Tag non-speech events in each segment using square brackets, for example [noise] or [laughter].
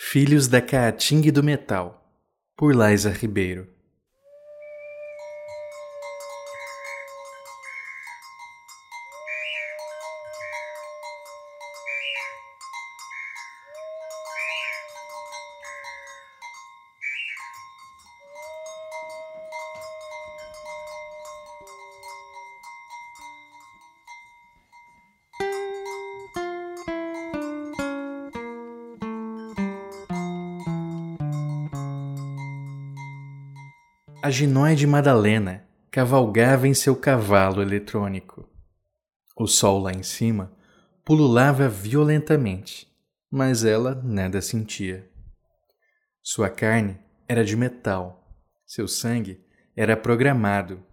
Filhos da Caatinga e do Metal, por Liza Ribeiro. A ginóide Madalena cavalgava em seu cavalo eletrônico. O sol lá em cima pululava violentamente, mas ela nada sentia. Sua carne era de metal, seu sangue era programado.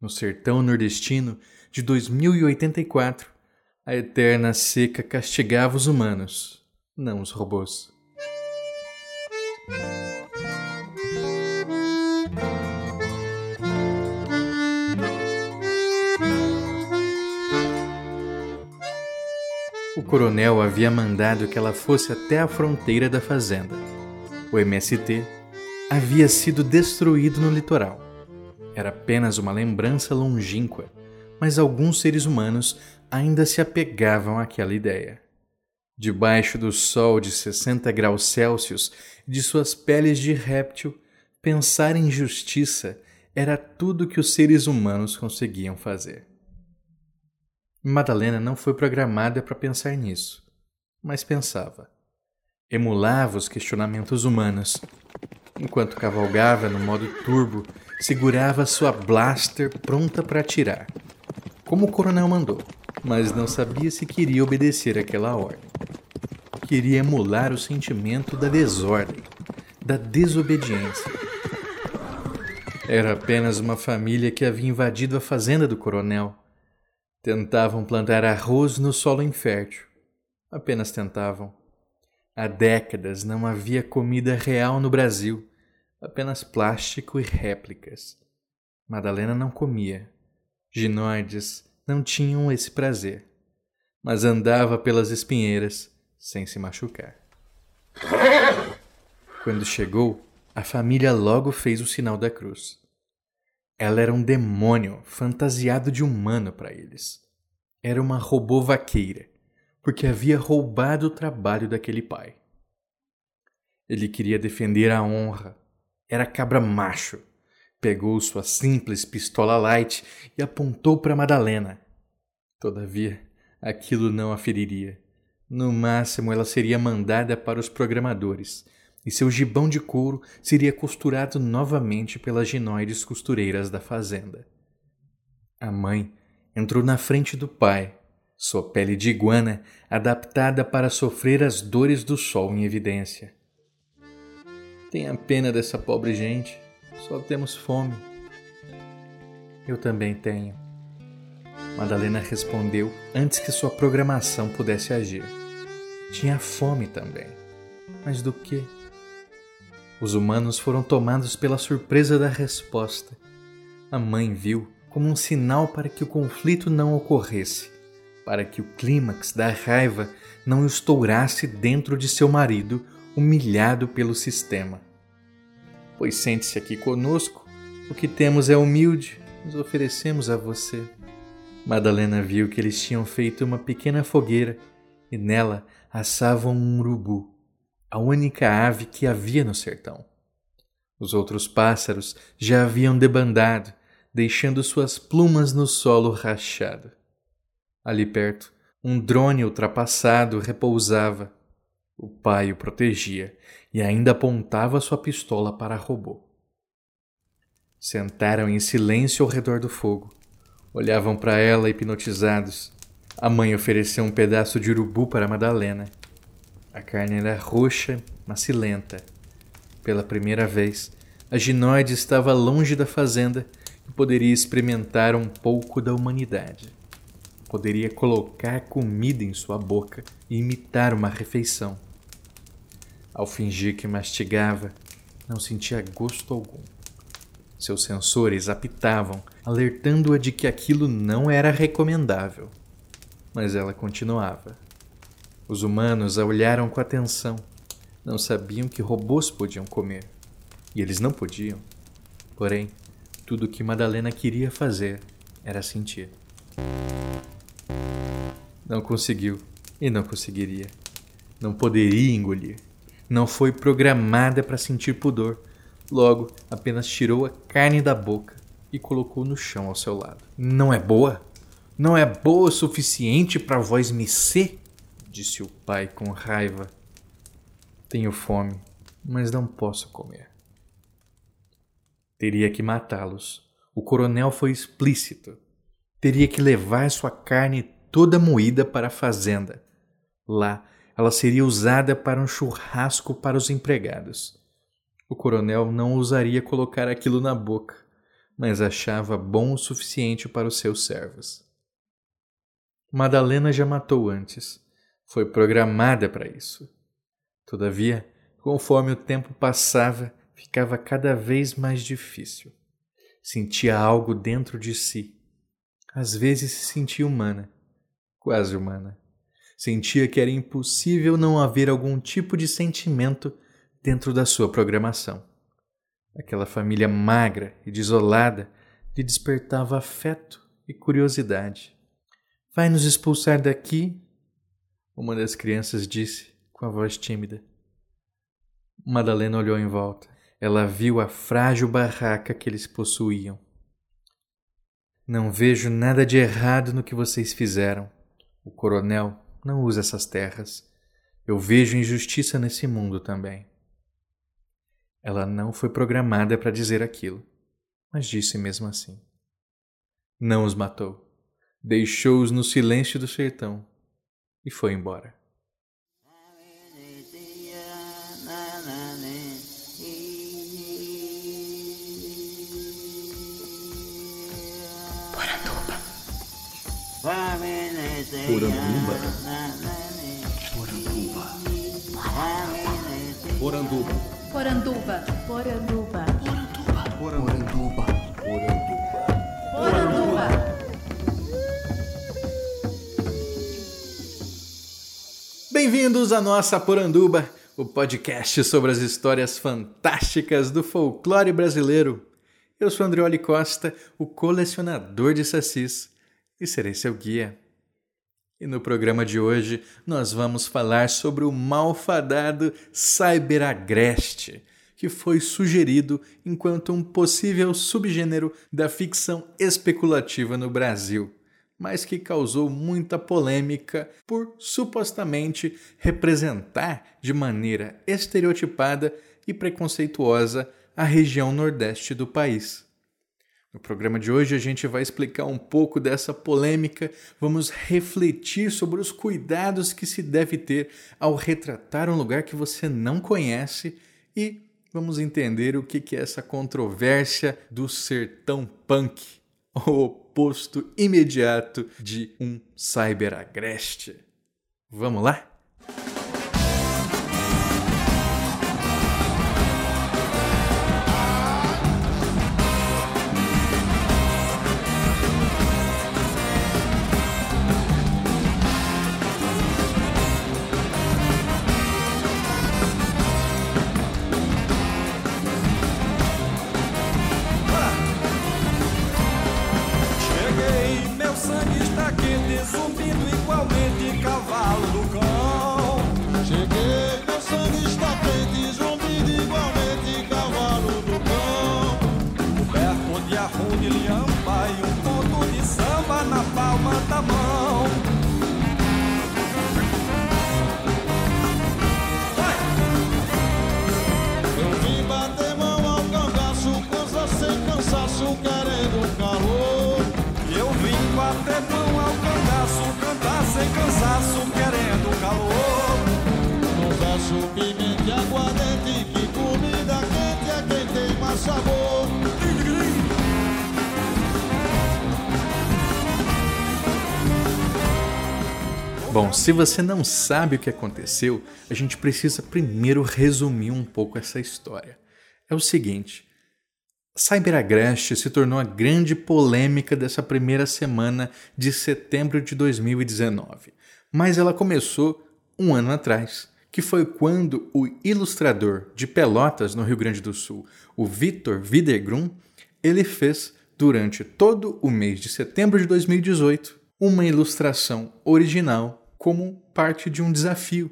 No sertão nordestino de 2084, a eterna seca castigava os humanos, não os robôs. Coronel havia mandado que ela fosse até a fronteira da fazenda. O MST havia sido destruído no litoral. Era apenas uma lembrança longínqua, mas alguns seres humanos ainda se apegavam àquela ideia. Debaixo do sol de 60 graus Celsius de suas peles de réptil, pensar em justiça era tudo que os seres humanos conseguiam fazer. Madalena não foi programada para pensar nisso, mas pensava. Emulava os questionamentos humanos. Enquanto cavalgava no modo turbo, segurava sua blaster pronta para atirar, como o coronel mandou, mas não sabia se queria obedecer aquela ordem. Queria emular o sentimento da desordem, da desobediência. Era apenas uma família que havia invadido a fazenda do coronel Tentavam plantar arroz no solo infértil. Apenas tentavam. Há décadas não havia comida real no Brasil, apenas plástico e réplicas. Madalena não comia. Ginoides não tinham esse prazer, mas andava pelas espinheiras sem se machucar. Quando chegou, a família logo fez o sinal da cruz. Ela era um demônio fantasiado de humano para eles. Era uma robô vaqueira, porque havia roubado o trabalho daquele pai. Ele queria defender a honra. Era cabra macho. Pegou sua simples pistola light e apontou para Madalena. Todavia, aquilo não a feriria. No máximo, ela seria mandada para os programadores e seu gibão de couro seria costurado novamente pelas ginoides costureiras da fazenda. A mãe entrou na frente do pai, sua pele de iguana adaptada para sofrer as dores do sol em evidência. Tenha pena dessa pobre gente, só temos fome. Eu também tenho. Madalena respondeu antes que sua programação pudesse agir. Tinha fome também. Mas do que? Os humanos foram tomados pela surpresa da resposta. A mãe viu como um sinal para que o conflito não ocorresse, para que o clímax da raiva não estourasse dentro de seu marido, humilhado pelo sistema. Pois sente-se aqui conosco, o que temos é humilde, nos oferecemos a você. Madalena viu que eles tinham feito uma pequena fogueira e nela assavam um urubu a única ave que havia no sertão. Os outros pássaros já haviam debandado, deixando suas plumas no solo rachado. Ali perto, um drone ultrapassado repousava. O pai o protegia e ainda apontava sua pistola para robô. Sentaram em silêncio ao redor do fogo. Olhavam para ela hipnotizados. A mãe ofereceu um pedaço de urubu para Madalena a carne era roxa, macilenta. Pela primeira vez, a ginoide estava longe da fazenda e poderia experimentar um pouco da humanidade. Poderia colocar comida em sua boca e imitar uma refeição. Ao fingir que mastigava, não sentia gosto algum. Seus sensores apitavam, alertando-a de que aquilo não era recomendável. Mas ela continuava. Os humanos a olharam com atenção. não sabiam que robôs podiam comer. E eles não podiam. Porém, tudo o que Madalena queria fazer era sentir. Não conseguiu e não conseguiria. Não poderia engolir. Não foi programada para sentir pudor. Logo, apenas tirou a carne da boca e colocou no chão ao seu lado. Não é boa? Não é boa o suficiente para vós me ser? Disse o pai com raiva. Tenho fome, mas não posso comer. Teria que matá-los. O coronel foi explícito. Teria que levar sua carne toda moída para a fazenda. Lá, ela seria usada para um churrasco para os empregados. O coronel não ousaria colocar aquilo na boca, mas achava bom o suficiente para os seus servos. Madalena já matou antes. Foi programada para isso. Todavia, conforme o tempo passava, ficava cada vez mais difícil. Sentia algo dentro de si. Às vezes se sentia humana, quase humana. Sentia que era impossível não haver algum tipo de sentimento dentro da sua programação. Aquela família magra e desolada lhe despertava afeto e curiosidade. Vai nos expulsar daqui? Uma das crianças disse com a voz tímida. Madalena olhou em volta. Ela viu a frágil barraca que eles possuíam. Não vejo nada de errado no que vocês fizeram. O coronel não usa essas terras. Eu vejo injustiça nesse mundo também. Ela não foi programada para dizer aquilo, mas disse mesmo assim. Não os matou. Deixou-os no silêncio do sertão e foi embora. Poranduba. Poranduba. Poranduba. Poranduba. Poranduba. Poranduba. Poranduba. Bem-vindos à nossa Poranduba, o podcast sobre as histórias fantásticas do folclore brasileiro. Eu sou Andreoli Costa, o colecionador de sacis, e serei seu guia. E no programa de hoje nós vamos falar sobre o malfadado Cyberagreste, que foi sugerido enquanto um possível subgênero da ficção especulativa no Brasil, mas que causou muita polêmica por supostamente representar de maneira estereotipada e preconceituosa a região nordeste do país. No programa de hoje a gente vai explicar um pouco dessa polêmica, vamos refletir sobre os cuidados que se deve ter ao retratar um lugar que você não conhece e vamos entender o que é essa controvérsia do sertão punk, [laughs] o oposto imediato de um cyberagreste. Vamos lá? Se você não sabe o que aconteceu, a gente precisa primeiro resumir um pouco essa história. É o seguinte: Cyberagreste se tornou a grande polêmica dessa primeira semana de setembro de 2019, mas ela começou um ano atrás, que foi quando o ilustrador de Pelotas, no Rio Grande do Sul, o Vitor Widegrum, ele fez durante todo o mês de setembro de 2018 uma ilustração original como parte de um desafio.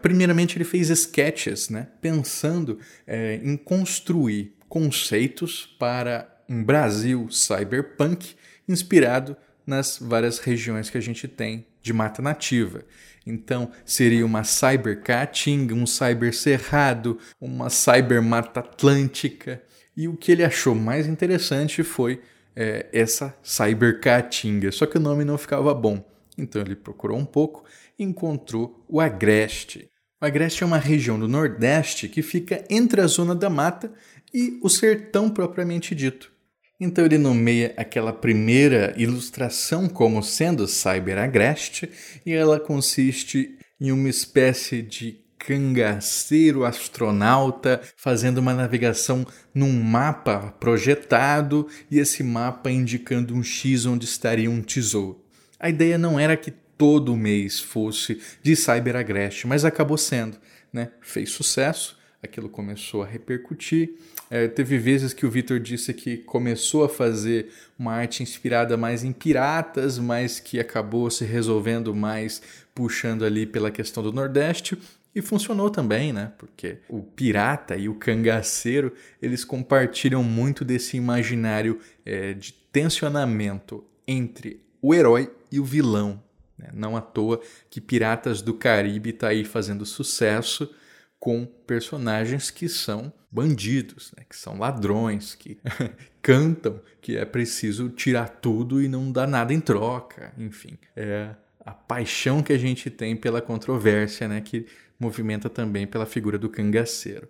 Primeiramente, ele fez sketches, né, pensando é, em construir conceitos para um Brasil cyberpunk inspirado nas várias regiões que a gente tem de mata nativa. Então, seria uma cyber caatinga, um cyber cerrado, uma cyber mata atlântica. E o que ele achou mais interessante foi é, essa cyber caatinga, só que o nome não ficava bom. Então ele procurou um pouco e encontrou o Agreste. O Agreste é uma região do Nordeste que fica entre a zona da mata e o sertão propriamente dito. Então ele nomeia aquela primeira ilustração como sendo Cyber Agreste e ela consiste em uma espécie de cangaceiro astronauta fazendo uma navegação num mapa projetado e esse mapa indicando um X onde estaria um tesouro. A ideia não era que todo mês fosse de Cyber Agreste, mas acabou sendo. Né? Fez sucesso, aquilo começou a repercutir. É, teve vezes que o Vitor disse que começou a fazer uma arte inspirada mais em piratas, mas que acabou se resolvendo mais puxando ali pela questão do Nordeste. E funcionou também, né? Porque o pirata e o cangaceiro eles compartilham muito desse imaginário é, de tensionamento entre o herói e o vilão. Né? Não à toa que Piratas do Caribe está aí fazendo sucesso com personagens que são bandidos, né? que são ladrões, que [laughs] cantam que é preciso tirar tudo e não dar nada em troca. Enfim, é a paixão que a gente tem pela controvérsia, né? que movimenta também pela figura do cangaceiro.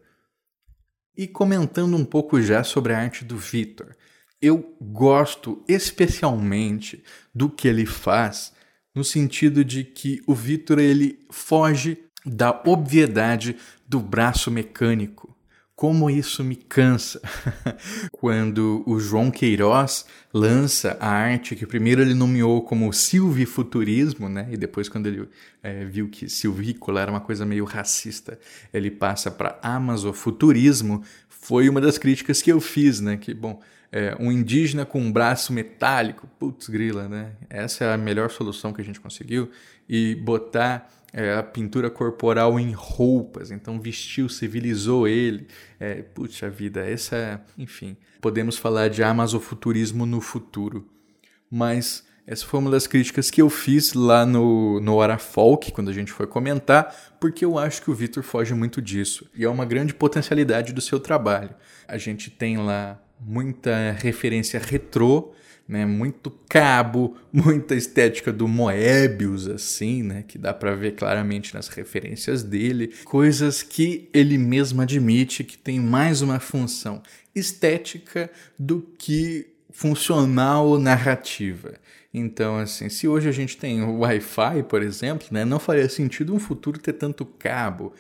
E comentando um pouco já sobre a arte do Vitor, eu gosto especialmente do que ele faz no sentido de que o Vitor ele foge da obviedade do braço mecânico. Como isso me cansa [laughs] quando o João Queiroz lança a arte que primeiro ele nomeou como silvifuturismo, né? E depois quando ele é, viu que silvícola era uma coisa meio racista, ele passa para amazofuturismo. Foi uma das críticas que eu fiz, né? Que bom, é, um indígena com um braço metálico, putz grila, né? Essa é a melhor solução que a gente conseguiu e botar é, a pintura corporal em roupas, então vestiu, civilizou ele. É, puxa vida, essa, enfim, podemos falar de amazofuturismo no futuro. Mas essa foi uma das críticas que eu fiz lá no, no Hora Folk, quando a gente foi comentar, porque eu acho que o Victor foge muito disso. E é uma grande potencialidade do seu trabalho. A gente tem lá muita referência retrô, né? Muito cabo, [laughs] muita estética do Moebius, assim, né? Que dá para ver claramente nas referências dele. Coisas que ele mesmo admite que tem mais uma função estética do que funcional narrativa. Então, assim, se hoje a gente tem o Wi-Fi, por exemplo, né, não faria sentido um futuro ter tanto cabo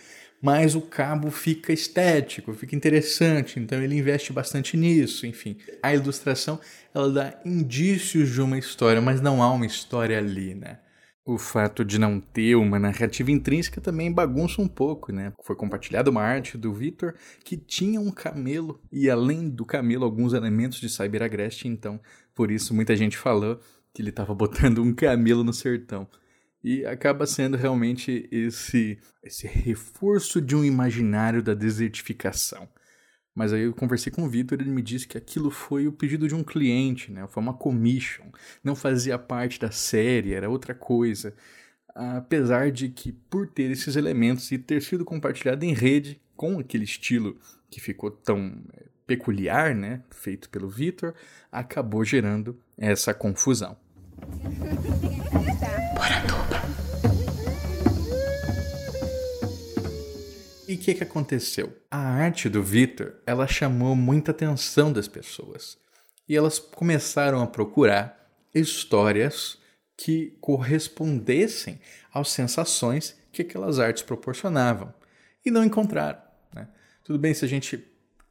mas o cabo fica estético, fica interessante, então ele investe bastante nisso, enfim. A ilustração, ela dá indícios de uma história, mas não há uma história ali, né? O fato de não ter uma narrativa intrínseca também bagunça um pouco, né? Foi compartilhada uma arte do Victor que tinha um camelo e além do camelo alguns elementos de Cyber Agreste, então por isso muita gente falou que ele estava botando um camelo no sertão. E acaba sendo realmente esse, esse reforço de um imaginário da desertificação. Mas aí eu conversei com o Vitor e ele me disse que aquilo foi o pedido de um cliente, né? Foi uma commission, não fazia parte da série, era outra coisa. Apesar de que, por ter esses elementos e ter sido compartilhado em rede com aquele estilo que ficou tão é, peculiar, né? Feito pelo Vitor, acabou gerando essa confusão. [laughs] E o que, que aconteceu? A arte do Victor, ela chamou muita atenção das pessoas. E elas começaram a procurar histórias que correspondessem às sensações que aquelas artes proporcionavam. E não encontraram. Né? Tudo bem se a gente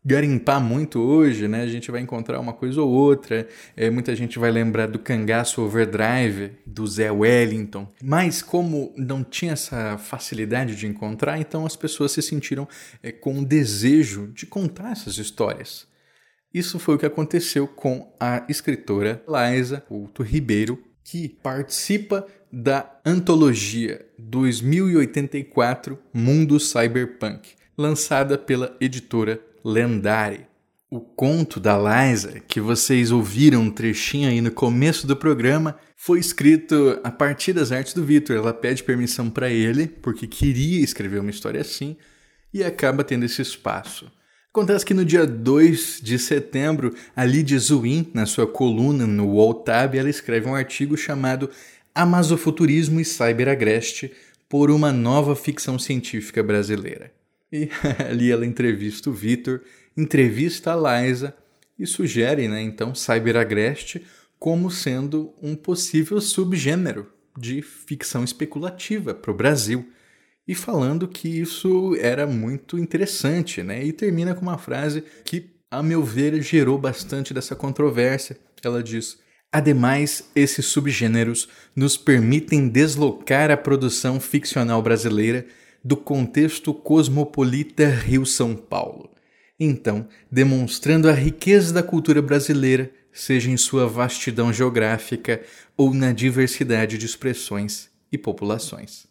garimpar muito hoje, né? A gente vai encontrar uma coisa ou outra. É, muita gente vai lembrar do Cangaço Overdrive, do Zé Wellington. Mas como não tinha essa facilidade de encontrar, então as pessoas se sentiram é, com o desejo de contar essas histórias. Isso foi o que aconteceu com a escritora Liza Couto Ribeiro, que participa da antologia 2084 Mundo Cyberpunk, lançada pela editora Lendari. O conto da Liza, que vocês ouviram um trechinho aí no começo do programa, foi escrito a partir das artes do Victor. Ela pede permissão para ele, porque queria escrever uma história assim, e acaba tendo esse espaço. Acontece que no dia 2 de setembro, a Lydia Zuin, na sua coluna no Walltab, ela escreve um artigo chamado Amazofuturismo e Cyberagreste por uma nova ficção científica brasileira. E [laughs] ali ela entrevista o Vitor, entrevista a Liza e sugere, né, então, Cyberagreste como sendo um possível subgênero de ficção especulativa para o Brasil e falando que isso era muito interessante, né? E termina com uma frase que, a meu ver, gerou bastante dessa controvérsia. Ela diz: Ademais, esses subgêneros nos permitem deslocar a produção ficcional brasileira do contexto cosmopolita Rio-São Paulo. Então, demonstrando a riqueza da cultura brasileira, seja em sua vastidão geográfica ou na diversidade de expressões e populações.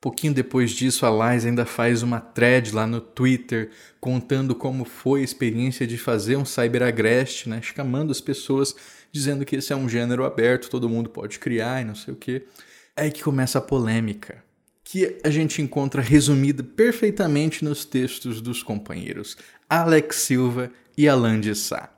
Pouquinho depois disso, a Liza ainda faz uma thread lá no Twitter contando como foi a experiência de fazer um cyberagreste, né? chamando as pessoas, dizendo que esse é um gênero aberto, todo mundo pode criar e não sei o que. É aí que começa a polêmica, que a gente encontra resumida perfeitamente nos textos dos companheiros Alex Silva e Alan de Sá.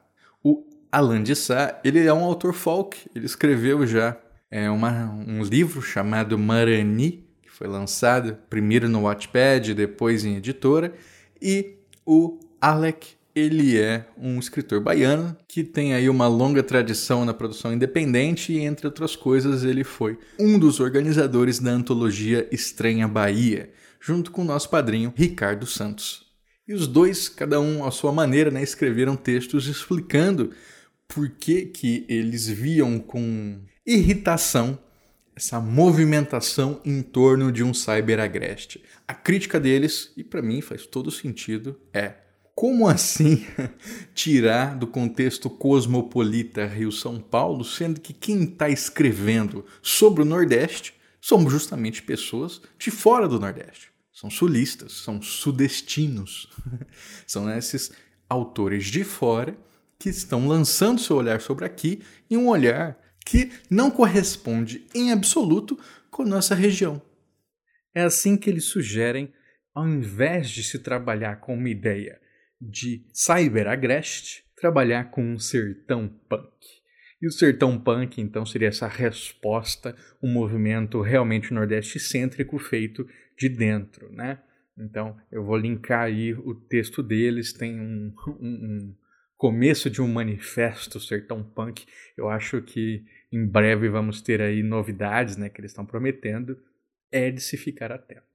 O Alan de Sá, ele é um autor folk, ele escreveu já é uma, um livro chamado Marani, foi lançado primeiro no Wattpad, depois em editora, e o Alec ele é um escritor baiano que tem aí uma longa tradição na produção independente e, entre outras coisas, ele foi um dos organizadores da antologia Estranha Bahia, junto com o nosso padrinho Ricardo Santos. E os dois, cada um à sua maneira, né, escreveram textos explicando por que, que eles viam com irritação essa movimentação em torno de um cyberagreste. A crítica deles, e para mim faz todo sentido, é como assim [laughs] tirar do contexto cosmopolita Rio-São Paulo, sendo que quem está escrevendo sobre o Nordeste são justamente pessoas de fora do Nordeste? São sulistas, são sudestinos. [laughs] são esses autores de fora que estão lançando seu olhar sobre aqui e um olhar que não corresponde em absoluto com nossa região. É assim que eles sugerem, ao invés de se trabalhar com uma ideia de cyberagreste, trabalhar com um sertão punk. E o sertão punk, então, seria essa resposta, um movimento realmente nordeste cêntrico feito de dentro, né? Então, eu vou linkar aí o texto deles, tem um, um, um começo de um manifesto sertão punk. Eu acho que em breve vamos ter aí novidades, né, que eles estão prometendo. É de se ficar atento.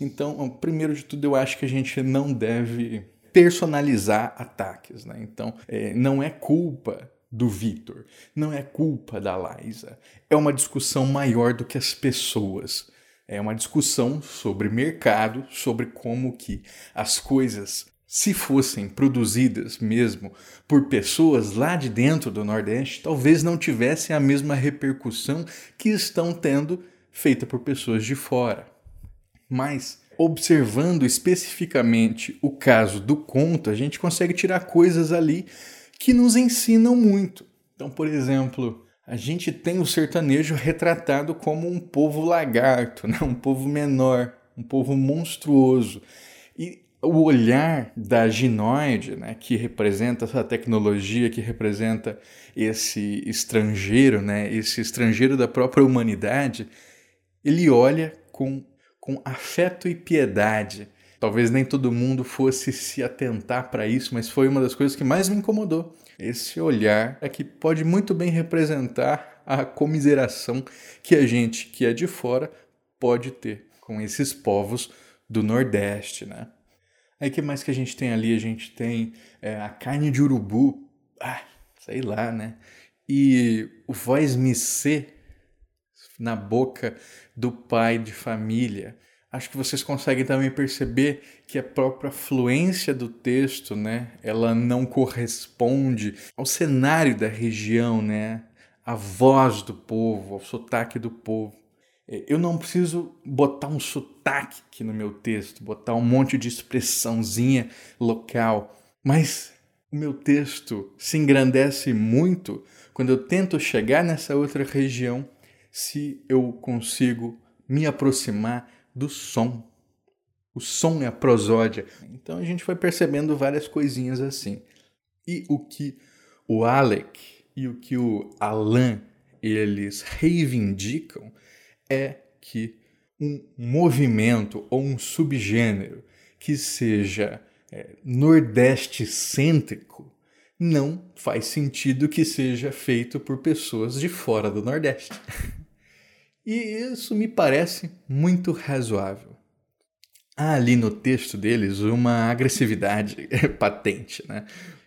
Então, primeiro de tudo, eu acho que a gente não deve personalizar ataques, né? Então, é, não é culpa do Victor, não é culpa da Liza. É uma discussão maior do que as pessoas. É uma discussão sobre mercado, sobre como que as coisas, se fossem produzidas mesmo por pessoas lá de dentro do Nordeste, talvez não tivessem a mesma repercussão que estão tendo feita por pessoas de fora. Mas observando especificamente o caso do conto, a gente consegue tirar coisas ali que nos ensinam muito. Então, por exemplo, a gente tem o sertanejo retratado como um povo lagarto, [laughs] né? um povo menor, um povo monstruoso. E o olhar da ginoide, né, que representa essa tecnologia, que representa esse estrangeiro, né, esse estrangeiro da própria humanidade, ele olha com, com afeto e piedade. Talvez nem todo mundo fosse se atentar para isso, mas foi uma das coisas que mais me incomodou esse olhar é que pode muito bem representar a comiseração que a gente que é de fora pode ter com esses povos do Nordeste, né? Aí que mais que a gente tem ali? A gente tem é, a carne de urubu, ah, sei lá, né? E o voz ser na boca do pai de família. Acho que vocês conseguem também perceber que a própria fluência do texto, né, ela não corresponde ao cenário da região, né, à voz do povo, ao sotaque do povo. Eu não preciso botar um sotaque aqui no meu texto, botar um monte de expressãozinha local, mas o meu texto se engrandece muito quando eu tento chegar nessa outra região se eu consigo me aproximar do som. O som é a prosódia. Então a gente foi percebendo várias coisinhas assim. E o que o Alec e o que o Alan eles reivindicam é que um movimento ou um subgênero que seja é, nordeste cêntrico não faz sentido que seja feito por pessoas de fora do Nordeste. [laughs] e isso me parece muito razoável. Há ali no texto deles uma agressividade [laughs] patente, né?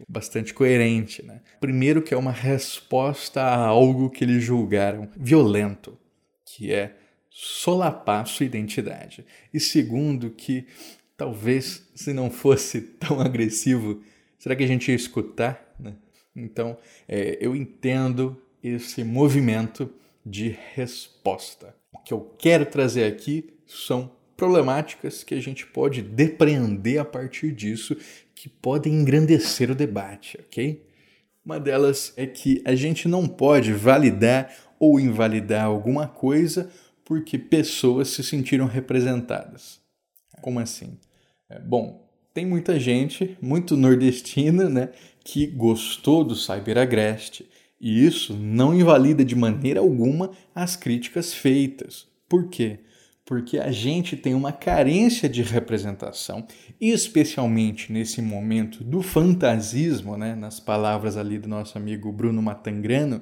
bastante coerente. Né? Primeiro, que é uma resposta a algo que eles julgaram violento que é solapar sua identidade. E segundo, que talvez se não fosse [laughs] tão agressivo, será que a gente ia escutar? Né? Então, é, eu entendo esse movimento de resposta. O que eu quero trazer aqui são problemáticas que a gente pode depreender a partir disso, que podem engrandecer o debate, ok? Uma delas é que a gente não pode validar ou invalidar alguma coisa porque pessoas se sentiram representadas. Como assim? É, bom, tem muita gente, muito nordestina, né, que gostou do Cyberagreste, e isso não invalida de maneira alguma as críticas feitas. Por quê? Porque a gente tem uma carência de representação, especialmente nesse momento do fantasismo, né, nas palavras ali do nosso amigo Bruno Matangrano,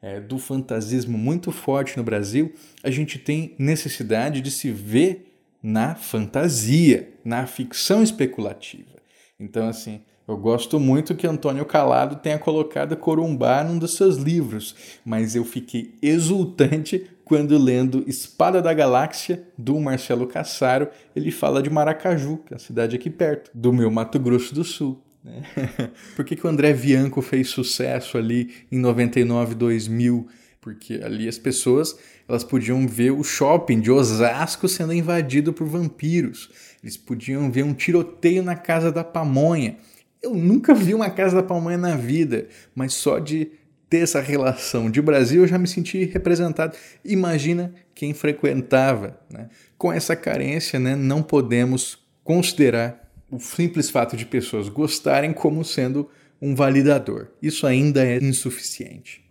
é, do fantasismo muito forte no Brasil, a gente tem necessidade de se ver na fantasia, na ficção especulativa. Então, assim, eu gosto muito que Antônio Calado tenha colocado Corumbá num dos seus livros, mas eu fiquei exultante quando lendo Espada da Galáxia, do Marcelo Cassaro, ele fala de Maracaju, que é a cidade aqui perto, do meu Mato Grosso do Sul. Né? [laughs] Por que, que o André Bianco fez sucesso ali em 99, 2000? Porque ali as pessoas elas podiam ver o shopping de Osasco sendo invadido por vampiros. Eles podiam ver um tiroteio na casa da pamonha. Eu nunca vi uma casa da pamonha na vida, mas só de ter essa relação de Brasil eu já me senti representado. Imagina quem frequentava. Né? Com essa carência, né, não podemos considerar o simples fato de pessoas gostarem como sendo um validador. Isso ainda é insuficiente.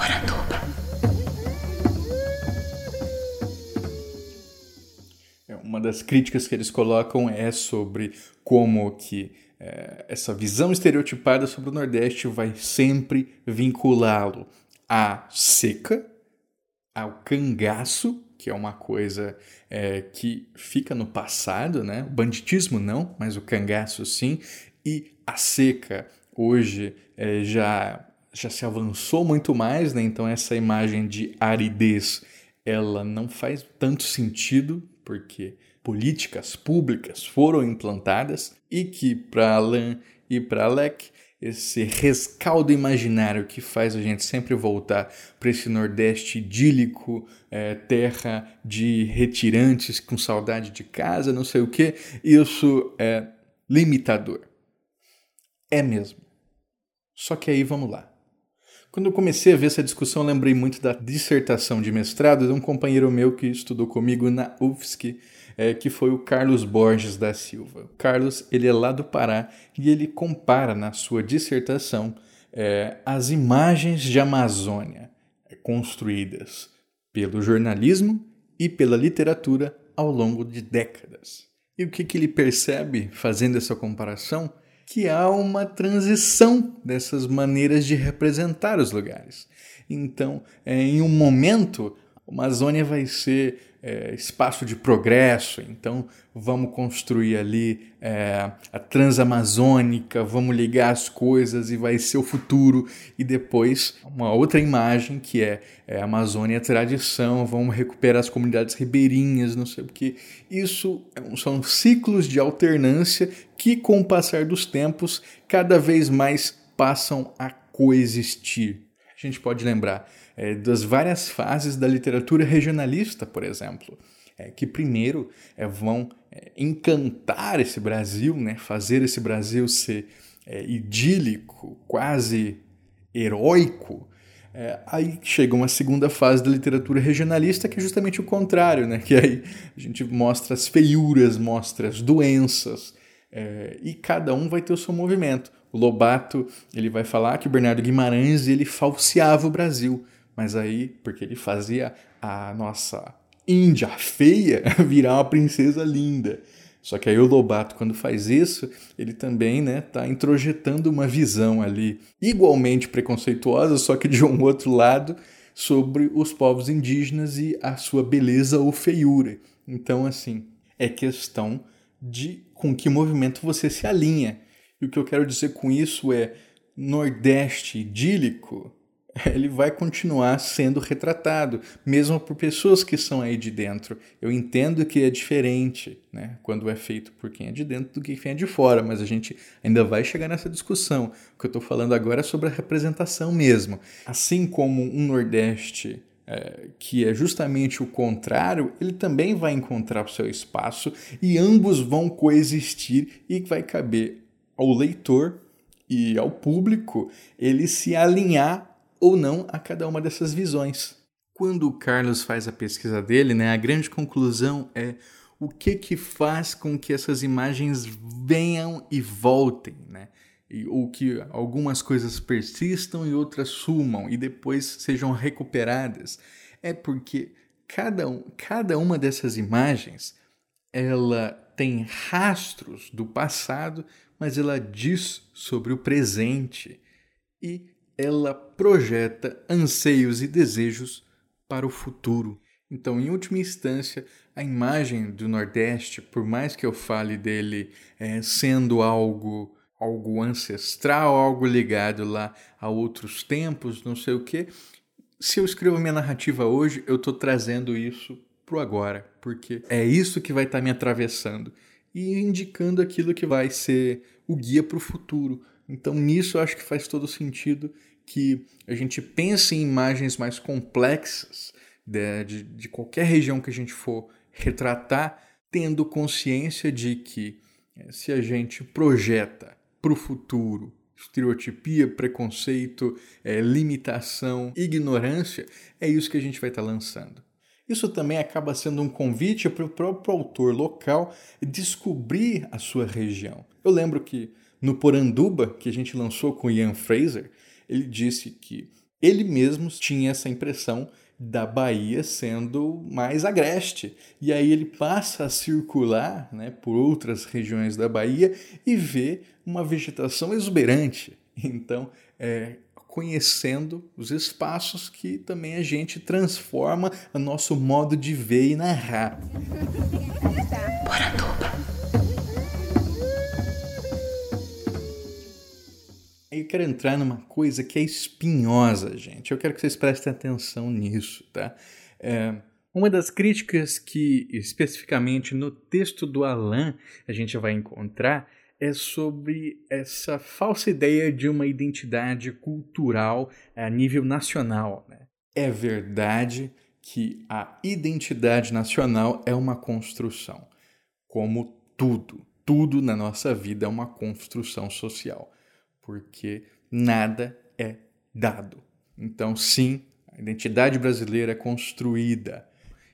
É, uma das críticas que eles colocam é sobre como que é, essa visão estereotipada sobre o Nordeste vai sempre vinculá-lo à seca, ao cangaço que é uma coisa é, que fica no passado, né? O banditismo não, mas o cangaço sim. E a seca hoje é, já, já se avançou muito mais, né? Então essa imagem de aridez ela não faz tanto sentido porque políticas públicas foram implantadas e que para Alain e para Alec esse rescaldo imaginário que faz a gente sempre voltar para esse Nordeste idílico, é, terra de retirantes com saudade de casa, não sei o que, isso é limitador. É mesmo. Só que aí vamos lá. Quando eu comecei a ver essa discussão, lembrei muito da dissertação de mestrado de um companheiro meu que estudou comigo na UFSC é, que foi o Carlos Borges da Silva. O Carlos ele é lá do Pará e ele compara na sua dissertação é, as imagens de Amazônia construídas pelo jornalismo e pela literatura ao longo de décadas. E o que, que ele percebe fazendo essa comparação? Que há uma transição dessas maneiras de representar os lugares. Então, é, em um momento, a Amazônia vai ser é, espaço de progresso, então vamos construir ali é, a Transamazônica, vamos ligar as coisas e vai ser o futuro. E depois, uma outra imagem que é, é Amazônia tradição, vamos recuperar as comunidades ribeirinhas, não sei o que. Isso são ciclos de alternância que, com o passar dos tempos, cada vez mais passam a coexistir. A gente pode lembrar é, das várias fases da literatura regionalista, por exemplo, é, que primeiro é, vão é, encantar esse Brasil, né, fazer esse Brasil ser é, idílico, quase heróico. É, aí chega uma segunda fase da literatura regionalista que é justamente o contrário, né? que aí a gente mostra as feiuras, mostra as doenças, é, e cada um vai ter o seu movimento. O Lobato ele vai falar que o Bernardo Guimarães ele falseava o Brasil, mas aí, porque ele fazia a nossa Índia feia [laughs] virar uma princesa linda. Só que aí o Lobato, quando faz isso, ele também né, tá introjetando uma visão ali igualmente preconceituosa, só que de um [laughs] outro lado, sobre os povos indígenas e a sua beleza ou feiura. Então, assim, é questão de com que movimento você se alinha. E o que eu quero dizer com isso é Nordeste idílico [laughs] ele vai continuar sendo retratado, mesmo por pessoas que são aí de dentro. Eu entendo que é diferente, né, quando é feito por quem é de dentro do que quem é de fora, mas a gente ainda vai chegar nessa discussão. O que eu estou falando agora é sobre a representação mesmo. Assim como um Nordeste é, que é justamente o contrário, ele também vai encontrar o seu espaço e ambos vão coexistir e vai caber ao leitor e ao público ele se alinhar ou não a cada uma dessas visões. Quando o Carlos faz a pesquisa dele, né, a grande conclusão é o que que faz com que essas imagens venham e voltem, né? E, ou que algumas coisas persistam e outras sumam e depois sejam recuperadas. É porque cada, um, cada uma dessas imagens ela tem rastros do passado, mas ela diz sobre o presente. E ela projeta anseios e desejos para o futuro. Então, em última instância, a imagem do Nordeste, por mais que eu fale dele é, sendo algo algo ancestral, algo ligado lá a outros tempos, não sei o que, se eu escrevo minha narrativa hoje, eu estou trazendo isso pro agora, porque é isso que vai estar tá me atravessando e indicando aquilo que vai ser o guia para o futuro. Então, nisso eu acho que faz todo sentido que a gente pense em imagens mais complexas de, de, de qualquer região que a gente for retratar, tendo consciência de que eh, se a gente projeta para o futuro estereotipia, preconceito, é, limitação, ignorância, é isso que a gente vai estar tá lançando. Isso também acaba sendo um convite para o próprio autor local descobrir a sua região. Eu lembro que no Poranduba, que a gente lançou com Ian Fraser, ele disse que ele mesmo tinha essa impressão da Bahia sendo mais agreste. E aí ele passa a circular né, por outras regiões da Bahia e vê uma vegetação exuberante. Então, é, conhecendo os espaços que também a gente transforma o nosso modo de ver e narrar. Eu quero entrar numa coisa que é espinhosa, gente. Eu quero que vocês prestem atenção nisso, tá? É, uma das críticas que, especificamente no texto do Alain, a gente vai encontrar é sobre essa falsa ideia de uma identidade cultural a nível nacional. Né? É verdade que a identidade nacional é uma construção, como tudo. Tudo na nossa vida é uma construção social porque nada é dado. Então, sim, a identidade brasileira é construída.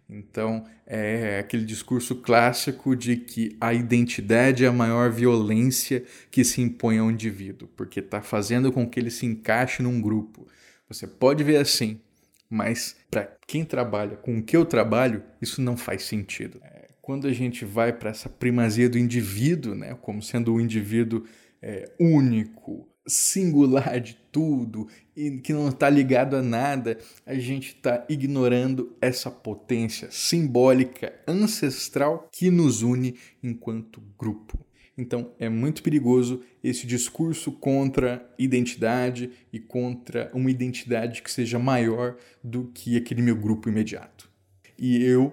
Então, é aquele discurso clássico de que a identidade é a maior violência que se impõe ao indivíduo, porque está fazendo com que ele se encaixe num grupo. Você pode ver assim, mas para quem trabalha com o que eu trabalho, isso não faz sentido. É, quando a gente vai para essa primazia do indivíduo, né, como sendo o indivíduo é, único, singular de tudo e que não está ligado a nada, a gente está ignorando essa potência simbólica ancestral que nos une enquanto grupo. Então é muito perigoso esse discurso contra identidade e contra uma identidade que seja maior do que aquele meu grupo imediato. E eu,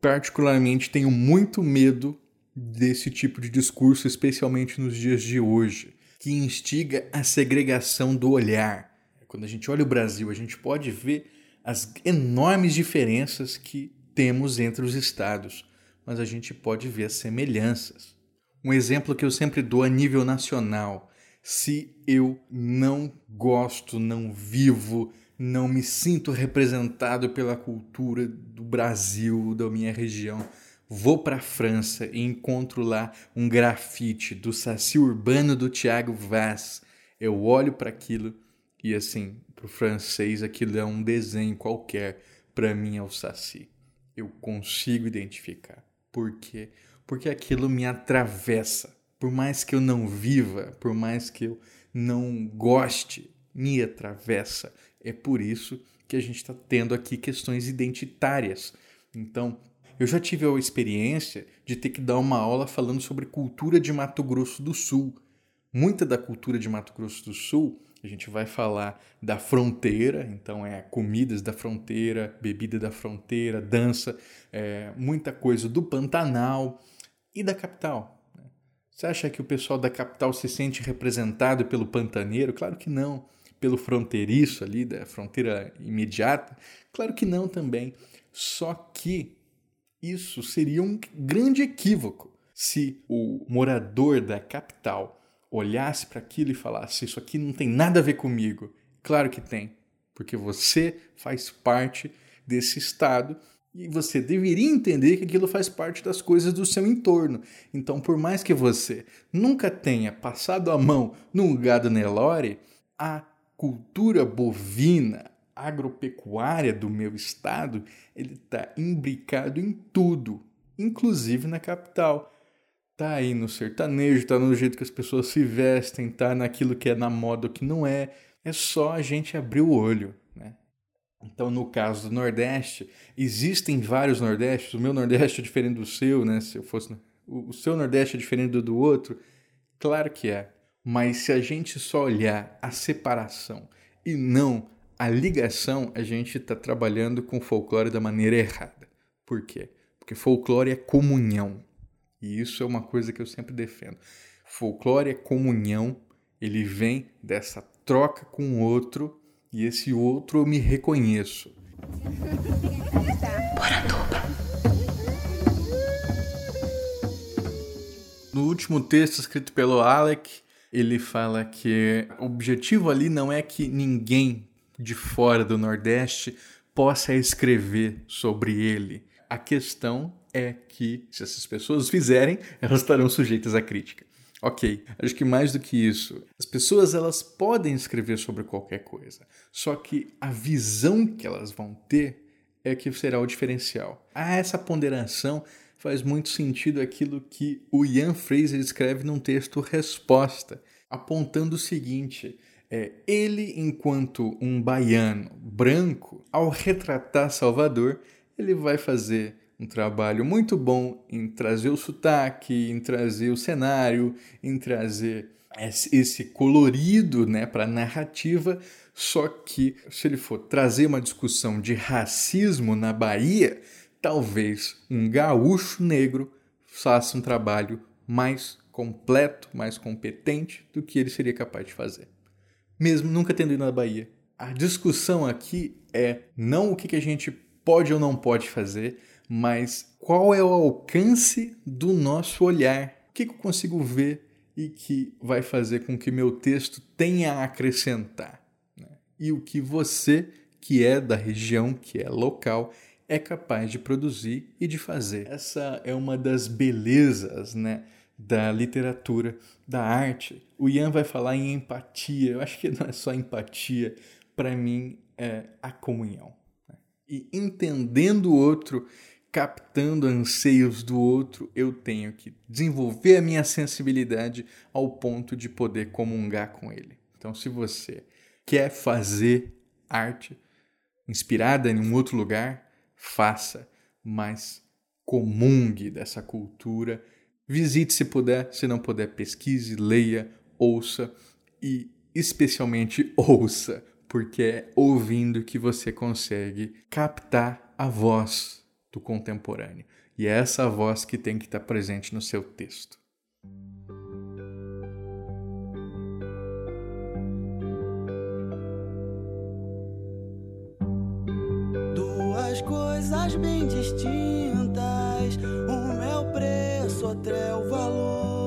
particularmente, tenho muito medo desse tipo de discurso, especialmente nos dias de hoje, que instiga a segregação do olhar. Quando a gente olha o Brasil, a gente pode ver as enormes diferenças que temos entre os estados, mas a gente pode ver as semelhanças. Um exemplo que eu sempre dou a nível nacional. Se eu não gosto, não vivo, não me sinto representado pela cultura do Brasil, da minha região, vou para a França e encontro lá um grafite do Saci Urbano do Tiago Vaz. Eu olho para aquilo e assim, para o francês aquilo é um desenho qualquer, para mim é o Saci. Eu consigo identificar. Por quê? porque aquilo me atravessa. Por mais que eu não viva, por mais que eu não goste, me atravessa. É por isso que a gente está tendo aqui questões identitárias. Então, eu já tive a experiência de ter que dar uma aula falando sobre cultura de Mato Grosso do Sul. Muita da cultura de Mato Grosso do Sul, a gente vai falar da fronteira, então é comidas da fronteira, bebida da fronteira, dança, é, muita coisa do Pantanal, e da capital? Né? Você acha que o pessoal da capital se sente representado pelo pantaneiro? Claro que não. Pelo fronteiriço ali, da fronteira imediata? Claro que não também. Só que isso seria um grande equívoco se o morador da capital olhasse para aquilo e falasse: Isso aqui não tem nada a ver comigo. Claro que tem, porque você faz parte desse estado e você deveria entender que aquilo faz parte das coisas do seu entorno. Então, por mais que você nunca tenha passado a mão num gado Nelore, a cultura bovina, agropecuária do meu estado, ele está imbricado em tudo, inclusive na capital. Tá aí no sertanejo, tá no jeito que as pessoas se vestem, tá naquilo que é na moda ou que não é. É só a gente abrir o olho, né? Então, no caso do Nordeste, existem vários Nordestes. O meu Nordeste é diferente do seu, né? Se eu fosse. O seu Nordeste é diferente do do outro. Claro que é. Mas se a gente só olhar a separação e não a ligação, a gente está trabalhando com folclore da maneira errada. Por quê? Porque folclore é comunhão. E isso é uma coisa que eu sempre defendo. Folclore é comunhão, ele vem dessa troca com o outro e esse outro eu me reconheço. No último texto escrito pelo Alec, ele fala que o objetivo ali não é que ninguém de fora do Nordeste possa escrever sobre ele. A questão é que, se essas pessoas fizerem, elas estarão sujeitas à crítica. Ok, acho que mais do que isso, as pessoas elas podem escrever sobre qualquer coisa, só que a visão que elas vão ter é que será o diferencial. Ah, essa ponderação faz muito sentido aquilo que o Ian Fraser escreve num texto resposta, apontando o seguinte: é, ele, enquanto um baiano branco, ao retratar Salvador, ele vai fazer um trabalho muito bom em trazer o sotaque, em trazer o cenário, em trazer esse colorido né, para a narrativa. Só que se ele for trazer uma discussão de racismo na Bahia, talvez um gaúcho negro faça um trabalho mais completo, mais competente do que ele seria capaz de fazer. Mesmo nunca tendo ido na Bahia. A discussão aqui é não o que a gente pode ou não pode fazer, mas qual é o alcance do nosso olhar? O que eu consigo ver e que vai fazer com que meu texto tenha a acrescentar? Né? E o que você, que é da região, que é local, é capaz de produzir e de fazer. Essa é uma das belezas né, da literatura, da arte. O Ian vai falar em empatia. Eu acho que não é só empatia, para mim é a comunhão. Né? E entendendo o outro captando anseios do outro, eu tenho que desenvolver a minha sensibilidade ao ponto de poder comungar com ele. Então, se você quer fazer arte inspirada em um outro lugar, faça, mas comungue dessa cultura. Visite se puder, se não puder, pesquise, leia, ouça e especialmente [laughs] ouça, porque é ouvindo que você consegue captar a voz do contemporâneo. E é essa voz que tem que estar presente no seu texto. Duas coisas bem distintas, uma é o é o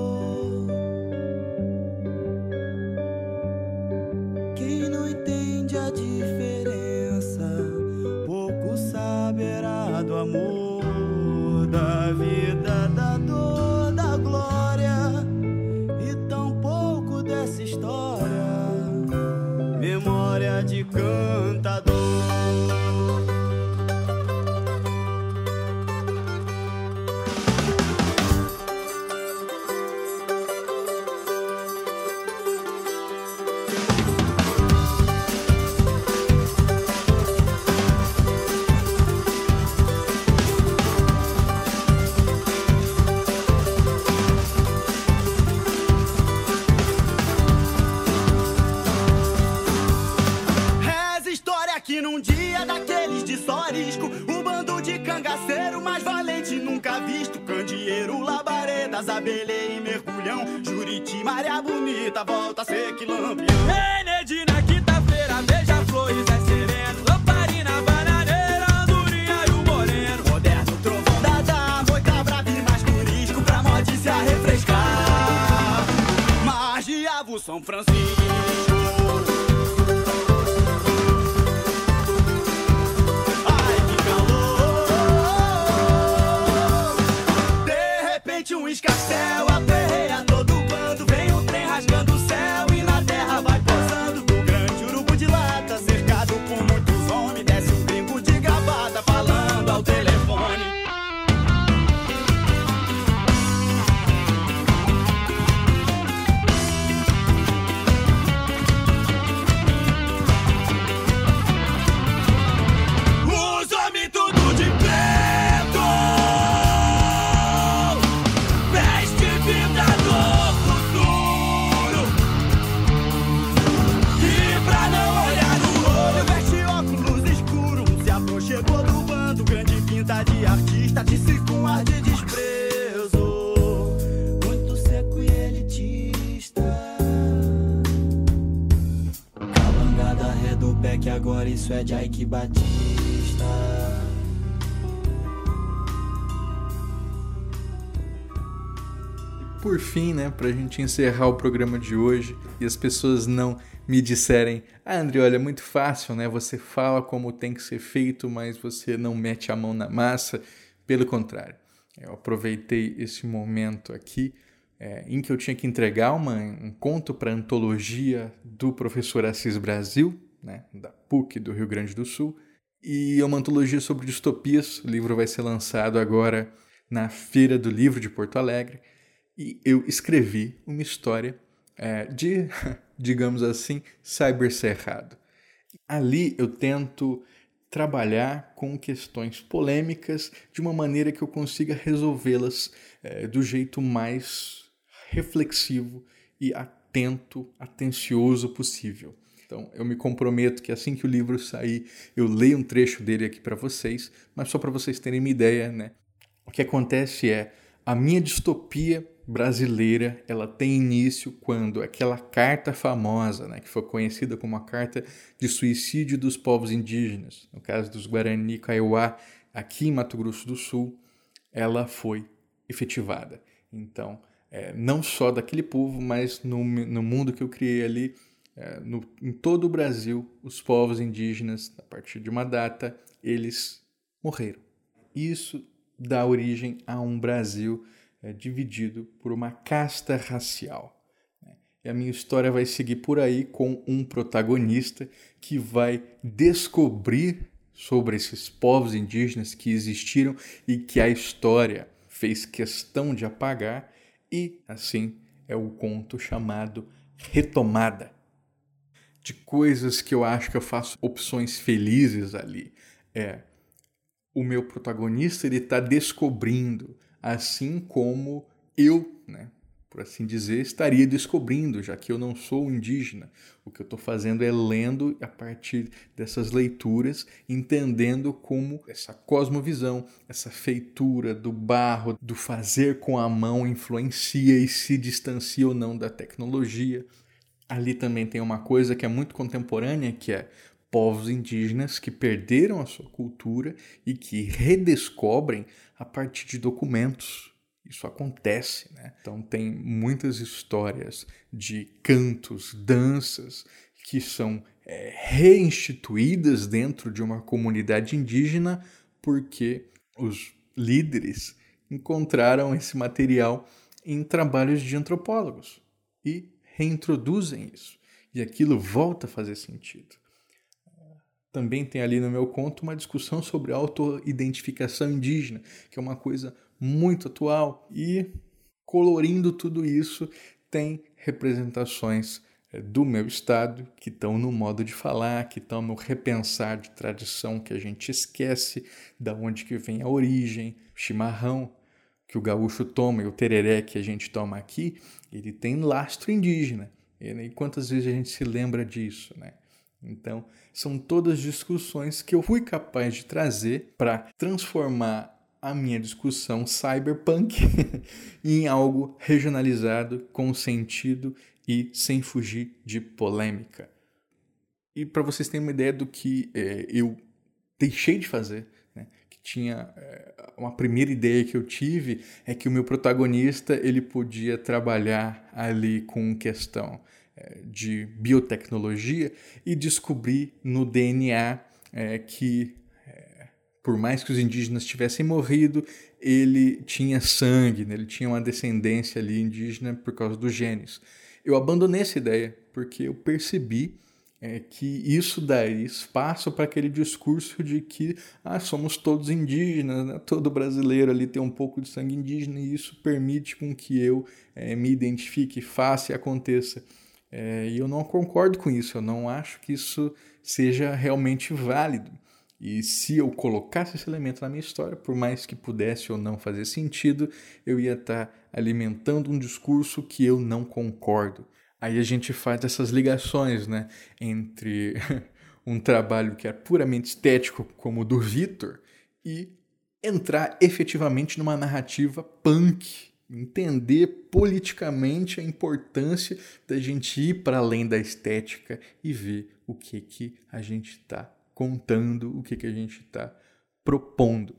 agora isso é de Ike Batista. Por fim, né, pra gente encerrar o programa de hoje e as pessoas não me disserem: "Ah, André, olha, é muito fácil, né? Você fala como tem que ser feito, mas você não mete a mão na massa". Pelo contrário, eu aproveitei esse momento aqui é, em que eu tinha que entregar uma, um conto para a antologia do professor Assis Brasil, né, da PUC do Rio Grande do Sul, e é uma antologia sobre distopias. O livro vai ser lançado agora na Feira do Livro de Porto Alegre e eu escrevi uma história é, de, [laughs] digamos assim, cybercerrado. Ali eu tento trabalhar com questões polêmicas de uma maneira que eu consiga resolvê-las é, do jeito mais reflexivo e atento, atencioso possível. Então, eu me comprometo que assim que o livro sair, eu leio um trecho dele aqui para vocês, mas só para vocês terem uma ideia, né? O que acontece é a minha distopia brasileira, ela tem início quando aquela carta famosa, né, que foi conhecida como a carta de suicídio dos povos indígenas, no caso dos Guarani Kaiowá, aqui em Mato Grosso do Sul, ela foi efetivada. Então, é, não só daquele povo, mas no, no mundo que eu criei ali, é, no, em todo o Brasil, os povos indígenas, a partir de uma data, eles morreram. Isso dá origem a um Brasil é, dividido por uma casta racial. né? E a minha história vai seguir por aí com um protagonista que vai descobrir sobre esses povos indígenas que existiram e que a história fez questão de apagar, e assim é o conto chamado Retomada. De coisas que eu acho que eu faço opções felizes ali. É o meu protagonista ele está descobrindo, assim como eu, né, por assim dizer, estaria descobrindo, já que eu não sou indígena. O que eu estou fazendo é lendo a partir dessas leituras, entendendo como essa cosmovisão, essa feitura do barro, do fazer com a mão influencia e se distancia ou não da tecnologia. Ali também tem uma coisa que é muito contemporânea, que é povos indígenas que perderam a sua cultura e que redescobrem a partir de documentos isso acontece, né? Então tem muitas histórias de cantos, danças que são é, reinstituídas dentro de uma comunidade indígena porque os líderes encontraram esse material em trabalhos de antropólogos e reintroduzem isso. E aquilo volta a fazer sentido. Também tem ali no meu conto uma discussão sobre auto-identificação indígena, que é uma coisa muito atual e colorindo tudo isso tem representações eh, do meu estado que estão no modo de falar, que estão no repensar de tradição que a gente esquece da onde que vem a origem, chimarrão que o gaúcho toma e o tereré que a gente toma aqui, ele tem lastro indígena. E quantas vezes a gente se lembra disso, né? Então, são todas discussões que eu fui capaz de trazer para transformar a minha discussão cyberpunk [laughs] em algo regionalizado, com sentido e sem fugir de polêmica. E para vocês terem uma ideia do que é, eu deixei de fazer, tinha é, uma primeira ideia que eu tive é que o meu protagonista ele podia trabalhar ali com questão é, de biotecnologia e descobrir no DNA é, que por mais que os indígenas tivessem morrido, ele tinha sangue, né? ele tinha uma descendência ali indígena por causa dos genes. Eu abandonei essa ideia porque eu percebi é, que isso daria espaço para aquele discurso de que ah, somos todos indígenas, né? todo brasileiro ali tem um pouco de sangue indígena e isso permite com que eu é, me identifique, faça e aconteça. É, e eu não concordo com isso, eu não acho que isso seja realmente válido. E se eu colocasse esse elemento na minha história, por mais que pudesse ou não fazer sentido, eu ia estar tá alimentando um discurso que eu não concordo. Aí a gente faz essas ligações né, entre [laughs] um trabalho que é puramente estético, como o do Victor, e entrar efetivamente numa narrativa punk, entender politicamente a importância da gente ir para além da estética e ver o que que a gente está contando o que, que a gente está propondo.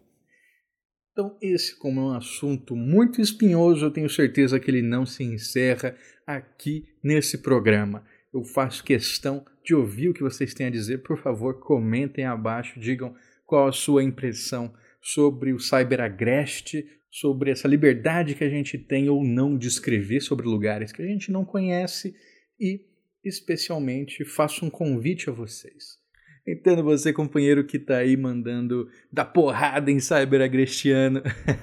Então, esse, como é um assunto muito espinhoso, eu tenho certeza que ele não se encerra aqui nesse programa. Eu faço questão de ouvir o que vocês têm a dizer. Por favor, comentem abaixo, digam qual a sua impressão sobre o cyberagreste, sobre essa liberdade que a gente tem ou não de escrever sobre lugares que a gente não conhece e, especialmente, faço um convite a vocês Entendo você, companheiro, que tá aí mandando dar porrada em cyber agrestiano.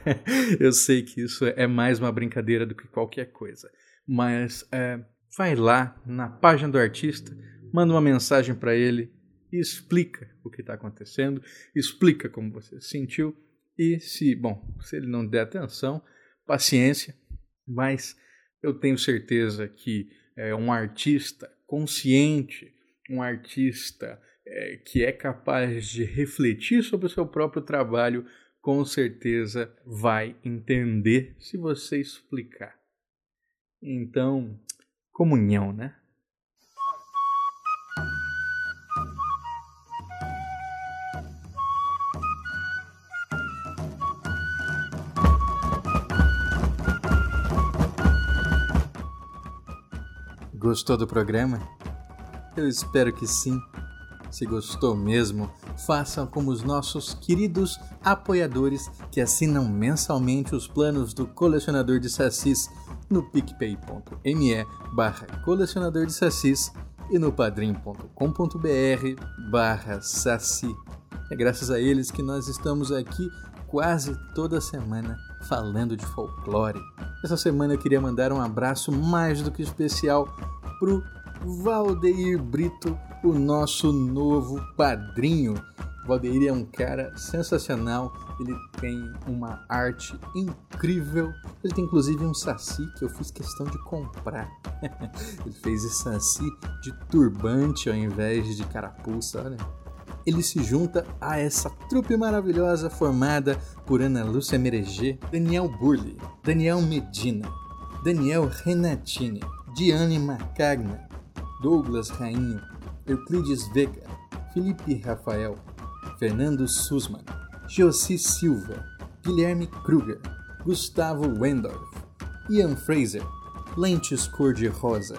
[laughs] Eu sei que isso é mais uma brincadeira do que qualquer coisa. Mas é, vai lá na página do artista, manda uma mensagem para ele e explica o que está acontecendo, explica como você se sentiu. E se, bom, se ele não der atenção, paciência, mas eu tenho certeza que é um artista consciente, um artista é, que é capaz de refletir sobre o seu próprio trabalho, com certeza vai entender se você explicar. Então, comunhão, né? Gostou do programa? Eu espero que sim. Se gostou mesmo, faça como os nossos queridos apoiadores que assinam mensalmente os planos do Colecionador de Sassis no picpay.me barra colecionador de sassis e no padrim.com.br barra saci. É graças a eles que nós estamos aqui quase toda semana falando de folclore. Essa semana eu queria mandar um abraço mais do que especial pro Valdeir Brito, o nosso novo padrinho. Valdeir é um cara sensacional, ele tem uma arte incrível. Ele tem inclusive um saci que eu fiz questão de comprar. [laughs] ele fez esse saci de turbante ao invés de carapuça, olha ele se junta a essa trupe maravilhosa formada por Ana Lúcia Mereger, Daniel Burley, Daniel Medina, Daniel Renatini, Diane Macagna, Douglas Rainho, Euclides Vega, Felipe Rafael, Fernando Sussman, Josi Silva, Guilherme Kruger, Gustavo Wendorf, Ian Fraser, Lentes Cor-de-Rosa,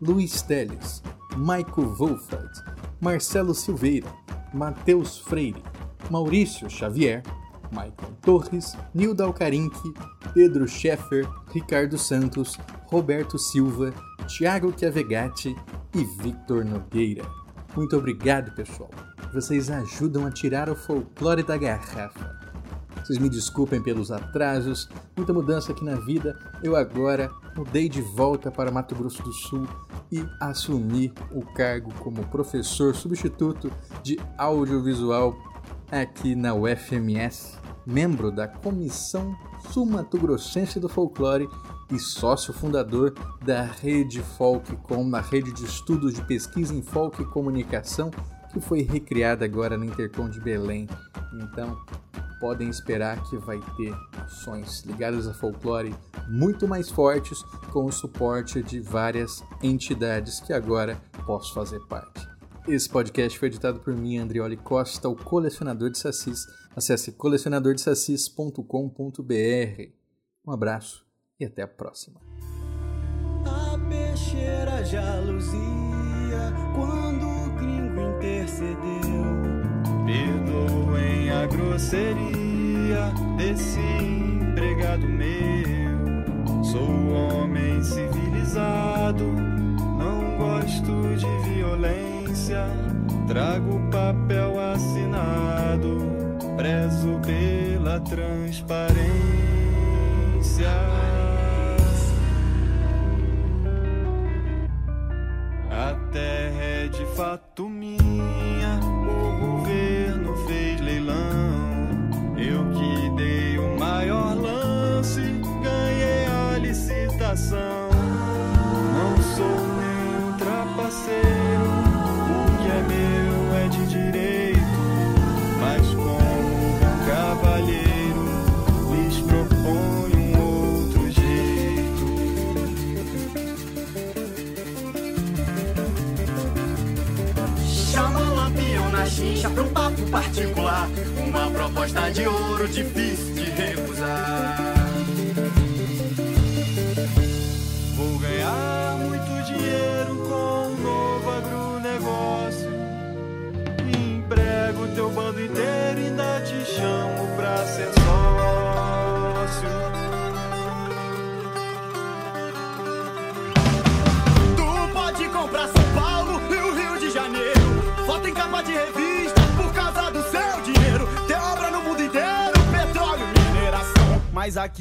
Luiz Teles, Michael Wolfert, Marcelo Silveira, Matheus Freire, Maurício Xavier, Michael Torres, Nilda Alcarinque, Pedro Scheffer, Ricardo Santos, Roberto Silva, Thiago Chiavegatti e Victor Nogueira. Muito obrigado, pessoal. Vocês ajudam a tirar o folclore da garrafa. Vocês me desculpem pelos atrasos, muita mudança aqui na vida. Eu agora mudei de volta para Mato Grosso do Sul e assumi o cargo como professor substituto de audiovisual aqui na UFMS, membro da Comissão Sul-Mato-Grossense do Folclore e sócio fundador da Rede Folkcom, na rede de estudos de pesquisa em folk e comunicação, que foi recriada agora no Intercom de Belém. Então, podem esperar que vai ter ações ligadas a folclore muito mais fortes com o suporte de várias entidades que agora posso fazer parte. Esse podcast foi editado por mim, Andrioli Costa, o colecionador de sacis. Acesse colecionadordesacis.com.br. Um abraço e até a próxima. A peixeira já luzia quando o gringo intercedeu. Perdoem a grosseria desse empregado meu. Sou homem civilizado, não gosto de violência. Trago papel assinado, prezo pela transparência. A terra é de fato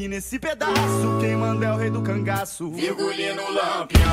nesse pedaço, quem manda é o rei do cangaço. Virgulino Lampião.